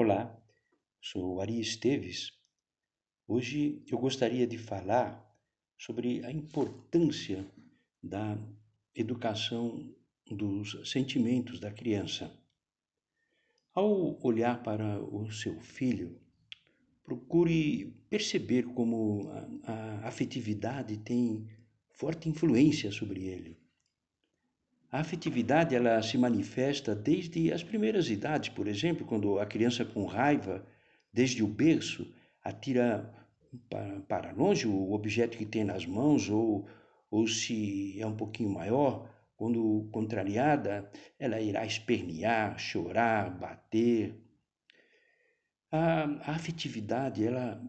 Olá, sou Ari Esteves. Hoje eu gostaria de falar sobre a importância da educação dos sentimentos da criança. Ao olhar para o seu filho, procure perceber como a, a afetividade tem forte influência sobre ele. A afetividade ela se manifesta desde as primeiras idades, por exemplo, quando a criança com raiva, desde o berço, atira para, longe o objeto que tem nas mãos, ou, ou se é um pouquinho maior, quando contrariada, ela irá espernear, chorar, bater. A, a afetividade ela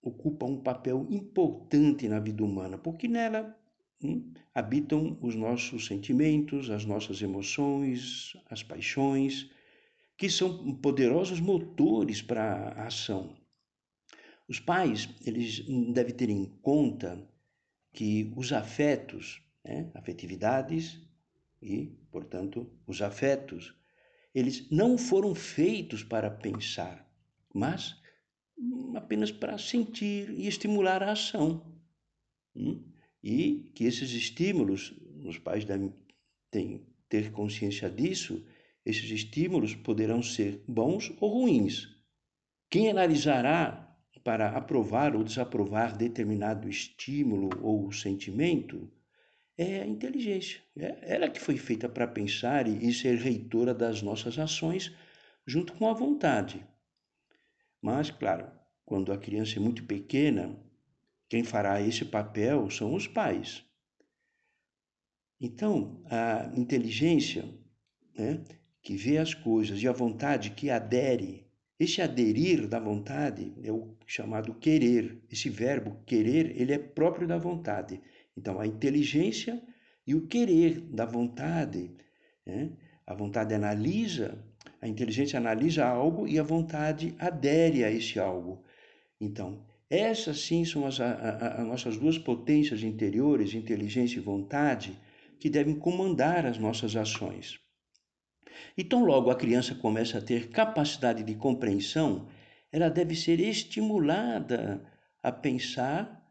ocupa um papel importante na vida humana, porque nela Hum? habitam os nossos sentimentos, as nossas emoções, as paixões, que são poderosos motores para a ação. Os pais, eles devem ter em conta que os afetos, né, afetividades e, portanto, os afetos, eles não foram feitos para pensar, mas apenas para sentir e estimular a ação. Hum? E que esses estímulos, os pais devem ter consciência disso, esses estímulos poderão ser bons ou ruins. Quem analisará para aprovar ou desaprovar determinado estímulo ou sentimento é a inteligência. É ela que foi feita para pensar e ser reitora das nossas ações junto com a vontade. Mas, claro, quando a criança é muito pequena, quem fará esse papel são os pais. Então, a inteligência, né, que vê as coisas e a vontade que adere, esse aderir da vontade é o chamado querer. Esse verbo querer, ele é próprio da vontade. Então, a inteligência e o querer da vontade. Né? A vontade analisa, a inteligência analisa algo e a vontade adere a esse algo. Então, essas sim são as a, a, nossas duas potências interiores, inteligência e vontade, que devem comandar as nossas ações. E tão logo a criança começa a ter capacidade de compreensão, ela deve ser estimulada a pensar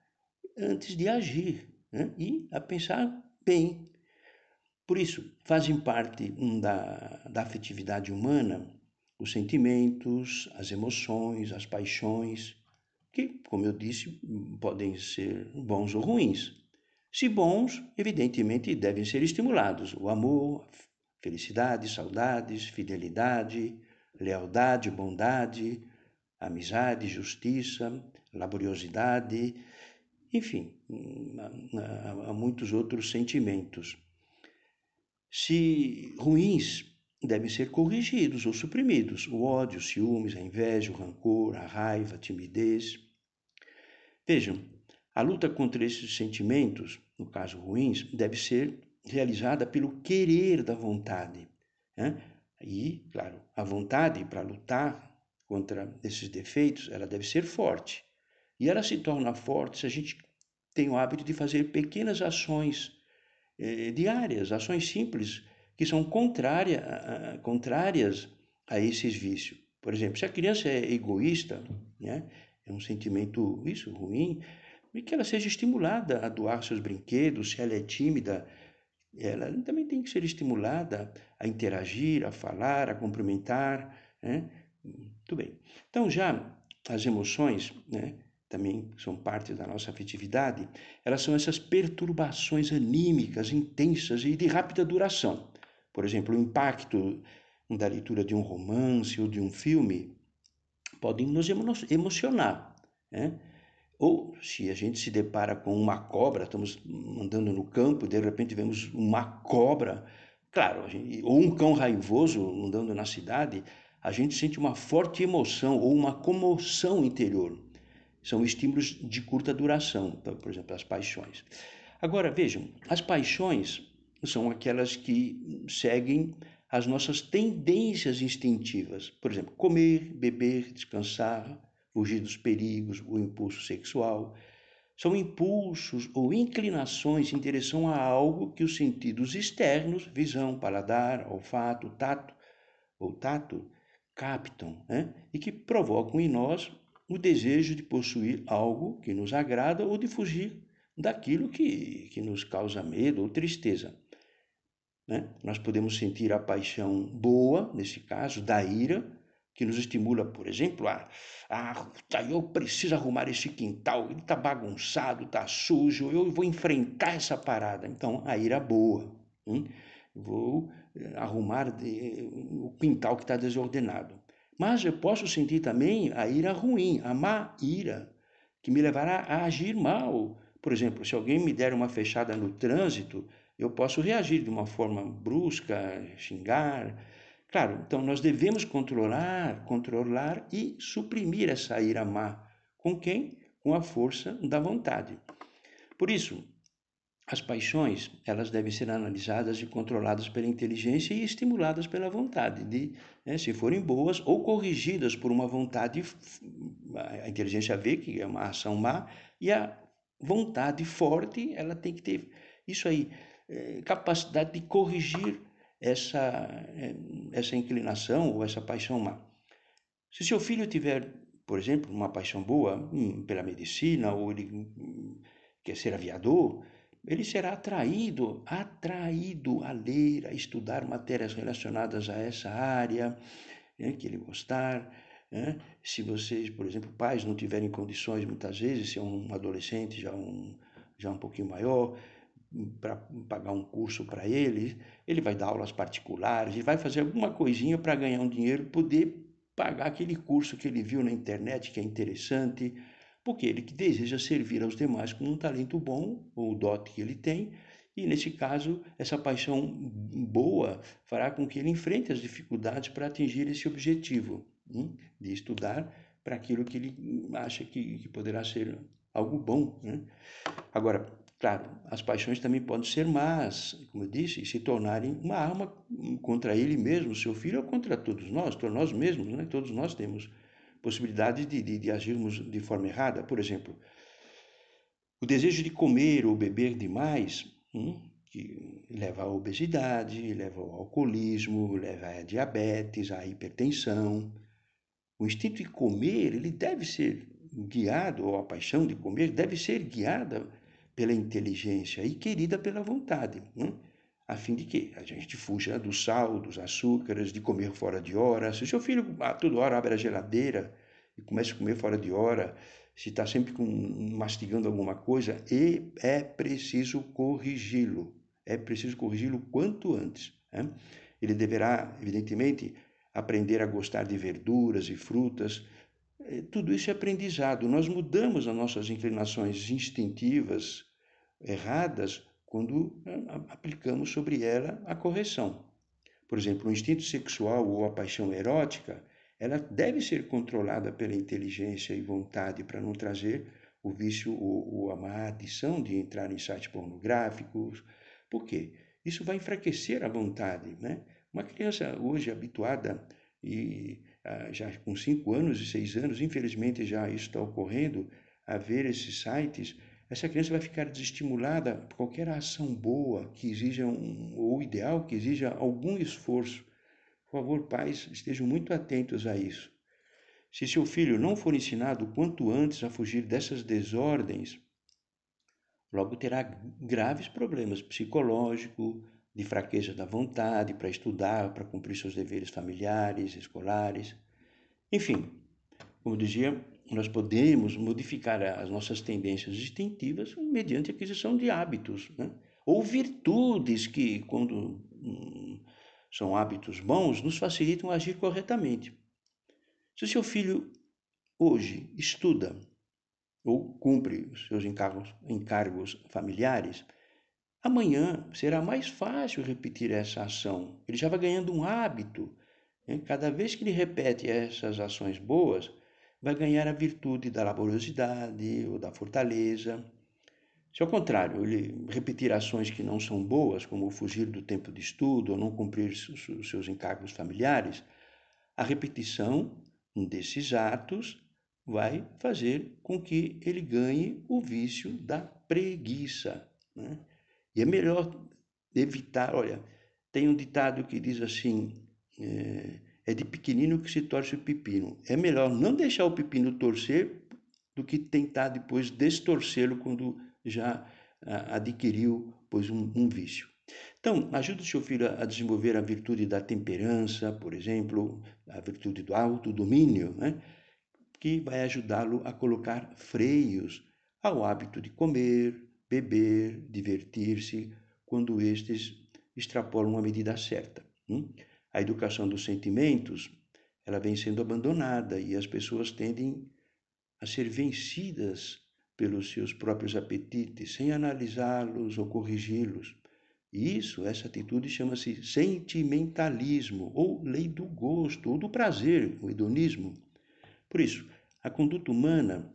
antes de agir né? e a pensar bem. Por isso, fazem parte da, da afetividade humana os sentimentos, as emoções, as paixões, que, como eu disse, podem ser bons ou ruins. Se bons, evidentemente devem ser estimulados: o amor, felicidade, saudades, fidelidade, lealdade, bondade, amizade, justiça, laboriosidade, enfim, há muitos outros sentimentos. Se ruins, devem ser corrigidos ou suprimidos o ódio, os ciúmes, a inveja, o rancor, a raiva, a timidez. Vejam, a luta contra esses sentimentos, no caso ruins, deve ser realizada pelo querer da vontade. Né? E, claro, a vontade para lutar contra esses defeitos, ela deve ser forte. E ela se torna forte se a gente tem o hábito de fazer pequenas ações eh, diárias, ações simples, que são contrária, contrárias a esses vícios. Por exemplo, se a criança é egoísta, né, é um sentimento isso ruim, e que ela seja estimulada a doar seus brinquedos, se ela é tímida, ela também tem que ser estimulada a interagir, a falar, a cumprimentar, né? Tudo bem. Então já as emoções, né, também são parte da nossa afetividade, elas são essas perturbações anímicas intensas e de rápida duração. Por exemplo, o impacto da leitura de um romance ou de um filme podem nos emocionar. Né? Ou se a gente se depara com uma cobra, estamos andando no campo e de repente vemos uma cobra, claro, gente, ou um cão raivoso andando na cidade, a gente sente uma forte emoção ou uma comoção interior. São estímulos de curta duração, por exemplo, as paixões. Agora, vejam, as paixões são aquelas que seguem as nossas tendências instintivas. Por exemplo, comer, beber, descansar, fugir dos perigos, o impulso sexual. São impulsos ou inclinações em direção a algo que os sentidos externos, visão, paladar, olfato, tato ou tato, captam né? e que provocam em nós o desejo de possuir algo que nos agrada ou de fugir daquilo que, que nos causa medo ou tristeza. Né? Nós podemos sentir a paixão boa, nesse caso, da ira, que nos estimula, por exemplo, a, a eu preciso arrumar esse quintal, ele está bagunçado, está sujo, eu vou enfrentar essa parada. Então, a ira boa. Hein? Vou eh, arrumar o quintal que está desordenado. Mas eu posso sentir também a ira ruim, a má ira, que me levará a agir mal. Por exemplo, se alguém me der uma fechada no trânsito, eu posso reagir de uma forma brusca, xingar, Claro, então nós devemos controlar, controlar e suprimir essa ira má. Com quem? Com a força da vontade. Por isso, as paixões, elas devem ser analisadas e controladas pela inteligência e estimuladas pela vontade, de, né, se forem boas ou corrigidas por uma vontade, a inteligência vê que é uma ação má e a vontade forte, ela tem que ter isso aí, capacidade de corrigir essa, eh, essa inclinação ou essa paixão má. Se seu filho tiver, por exemplo, uma paixão boa hum, pela medicina ou ele hum, quer ser aviador, ele será atraído, atraído a ler, a estudar matérias relacionadas a essa área né, que ele gostar. Né? Se vocês, por exemplo, pais não tiverem condições, muitas vezes, se é um adolescente já um, já um pouquinho maior, para pagar um curso para ele, ele vai dar aulas particulares, ele vai fazer alguma coisinha para ganhar um dinheiro, poder pagar aquele curso que ele viu na internet que é interessante, porque ele que deseja servir aos demais com um talento bom, ou o dote que ele tem, e nesse caso, essa paixão boa fará com que ele enfrente as dificuldades para atingir esse objetivo hein, de estudar para aquilo que ele acha que, que poderá ser algo bom. Né? Agora, Claro, as paixões também podem ser más, como eu disse, e se tornarem uma arma contra ele mesmo, seu filho, ou contra todos nós, todos nós mesmos, né? todos nós temos possibilidade de, de, de agirmos de forma errada. Por exemplo, o desejo de comer ou beber demais, hum, que leva à obesidade, leva ao alcoolismo, leva à diabetes, à hipertensão. O instinto de comer, ele deve ser guiado, ou a paixão de comer deve ser guiada pela inteligência e querida pela vontade, né? a fim de que a gente fuja do sal, dos açúcares, de comer fora de hora. Se o seu filho a toda hora abre a geladeira e começa a comer fora de hora, se está sempre com, mastigando alguma coisa, e é preciso corrigi-lo. É preciso corrigi-lo quanto antes. Né? Ele deverá, evidentemente, aprender a gostar de verduras e frutas. É, tudo isso é aprendizado. Nós mudamos as nossas inclinações instintivas, erradas quando né, aplicamos sobre ela a correção. Por exemplo, o instinto sexual ou a paixão erótica, ela deve ser controlada pela inteligência e vontade para não trazer o vício ou, ou a má adição de entrar em sites pornográficos. Por quê? Isso vai enfraquecer a vontade. Né? Uma criança hoje habituada e ah, já com 5 anos e 6 anos, infelizmente já isso está ocorrendo, a ver esses sites, essa criança vai ficar desestimulada por qualquer ação boa que exija um, ou ideal que exija algum esforço. Por favor, pais, estejam muito atentos a isso. Se seu filho não for ensinado quanto antes a fugir dessas desordens, logo terá graves problemas psicológicos, de fraqueza da vontade para estudar, para cumprir seus deveres familiares, escolares. Enfim, como dizia nós podemos modificar as nossas tendências instintivas mediante aquisição de hábitos, né? ou virtudes que, quando hum, são hábitos bons, nos facilitam agir corretamente. Se o seu filho hoje estuda ou cumpre os seus encargos, encargos familiares, amanhã será mais fácil repetir essa ação. Ele já vai ganhando um hábito. Né? Cada vez que ele repete essas ações boas, vai ganhar a virtude da laboriosidade ou da fortaleza. Se ao contrário, ele repetir ações que não são boas, como fugir do tempo de estudo ou não cumprir os seus encargos familiares, a repetição desses atos vai fazer com que ele ganhe o vício da preguiça. Né? E é melhor evitar, olha, tem um ditado que diz assim, é, é de pequenino que se torce o pepino. É melhor não deixar o pepino torcer do que tentar depois destorcê-lo quando já ah, adquiriu pois um, um vício. Então, ajude seu filho a desenvolver a virtude da temperança, por exemplo, a virtude do autodomínio, né? que vai ajudá-lo a colocar freios ao hábito de comer, beber, divertir-se, quando estes extrapolam a medida certa. Hum? A educação dos sentimentos, ela vem sendo abandonada e as pessoas tendem a ser vencidas pelos seus próprios apetites, sem analisá-los ou corrigi-los. E isso, essa atitude chama-se sentimentalismo, ou lei do gosto, ou do prazer, o hedonismo. Por isso, a conduta humana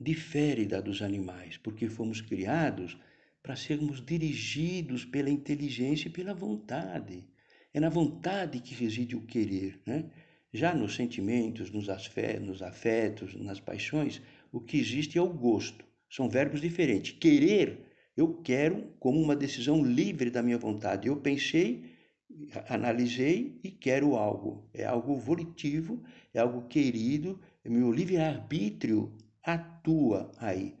difere da dos animais, porque fomos criados para sermos dirigidos pela inteligência e pela vontade. É na vontade que reside o querer. Né? Já nos sentimentos, nos afetos, nas paixões, o que existe é o gosto. São verbos diferentes. Querer, eu quero como uma decisão livre da minha vontade. Eu pensei, analisei e quero algo. É algo volitivo, é algo querido, é meu livre-arbítrio atua aí.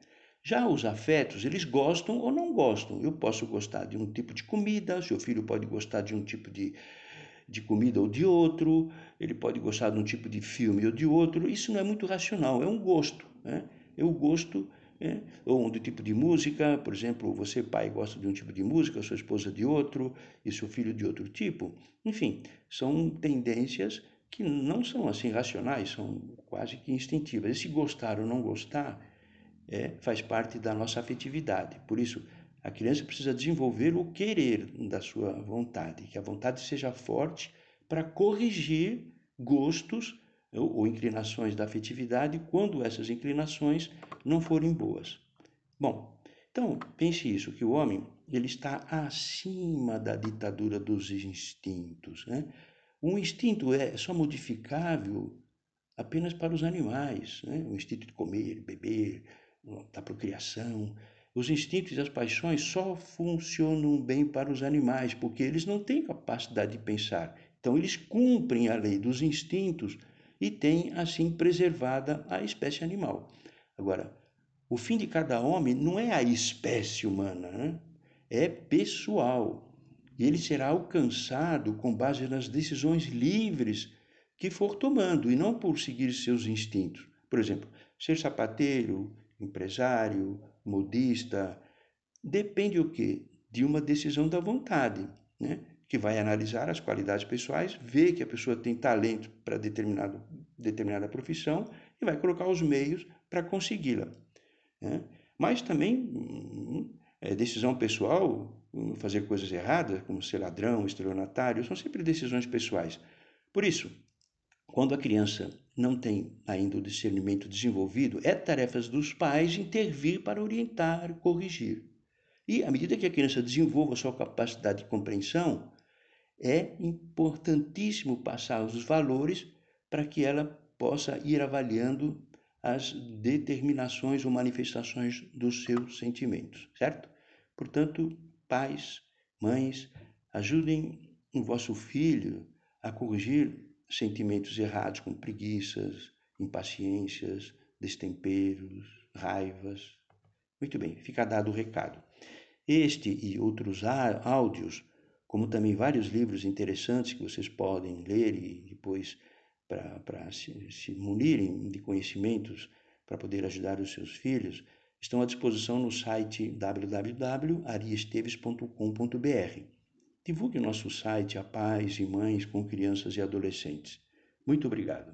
Já os afetos, eles gostam ou não gostam. Eu posso gostar de um tipo de comida, seu filho pode gostar de um tipo de, de comida ou de outro, ele pode gostar de um tipo de filme ou de outro. Isso não é muito racional, é um gosto. Né? É o gosto, né? ou de tipo de música, por exemplo, você, pai, gosta de um tipo de música, sua esposa de outro, e seu filho de outro tipo. Enfim, são tendências que não são assim racionais, são quase que instintivas. Esse gostar ou não gostar é, faz parte da nossa afetividade. Por isso, a criança precisa desenvolver o querer da sua vontade, que a vontade seja forte para corrigir gostos ou, ou inclinações da afetividade quando essas inclinações não forem boas. Bom, então pense isso, que o homem ele está acima da ditadura dos instintos. Né? Um instinto é só modificável apenas para os animais, né? o instinto de comer, beber, da procriação. Os instintos e as paixões só funcionam bem para os animais, porque eles não têm capacidade de pensar. Então, eles cumprem a lei dos instintos e têm, assim, preservada a espécie animal. Agora, o fim de cada homem não é a espécie humana, né? é pessoal. E ele será alcançado com base nas decisões livres que for tomando e não por seguir seus instintos. Por exemplo, ser sapateiro, empresário, modista, depende o quê? De uma decisão da vontade, né? que vai analisar as qualidades pessoais, ver que a pessoa tem talento para determinada profissão e vai colocar os meios para consegui-la. Né? Mas também hum, é decisão pessoal, hum, fazer coisas erradas, como ser ladrão, estelionatário, são sempre decisões pessoais. Por isso, quando a criança não tem ainda o discernimento desenvolvido, é tarefa dos pais intervir para orientar, corrigir. E à medida que a criança desenvolva sua capacidade de compreensão, é importantíssimo passar os valores para que ela possa ir avaliando as determinações ou manifestações dos seus sentimentos, certo? Portanto, pais, mães, ajudem o vosso filho a corrigir sentimentos errados como preguiças, impaciências, destemperos, raivas. Muito bem, fica dado o recado. Este e outros áudios, como também vários livros interessantes que vocês podem ler e depois para se, se munirem de conhecimentos para poder ajudar os seus filhos, estão à disposição no site www.ariesteves.com.br. Divulgue nosso site a pais e mães com crianças e adolescentes. Muito obrigado.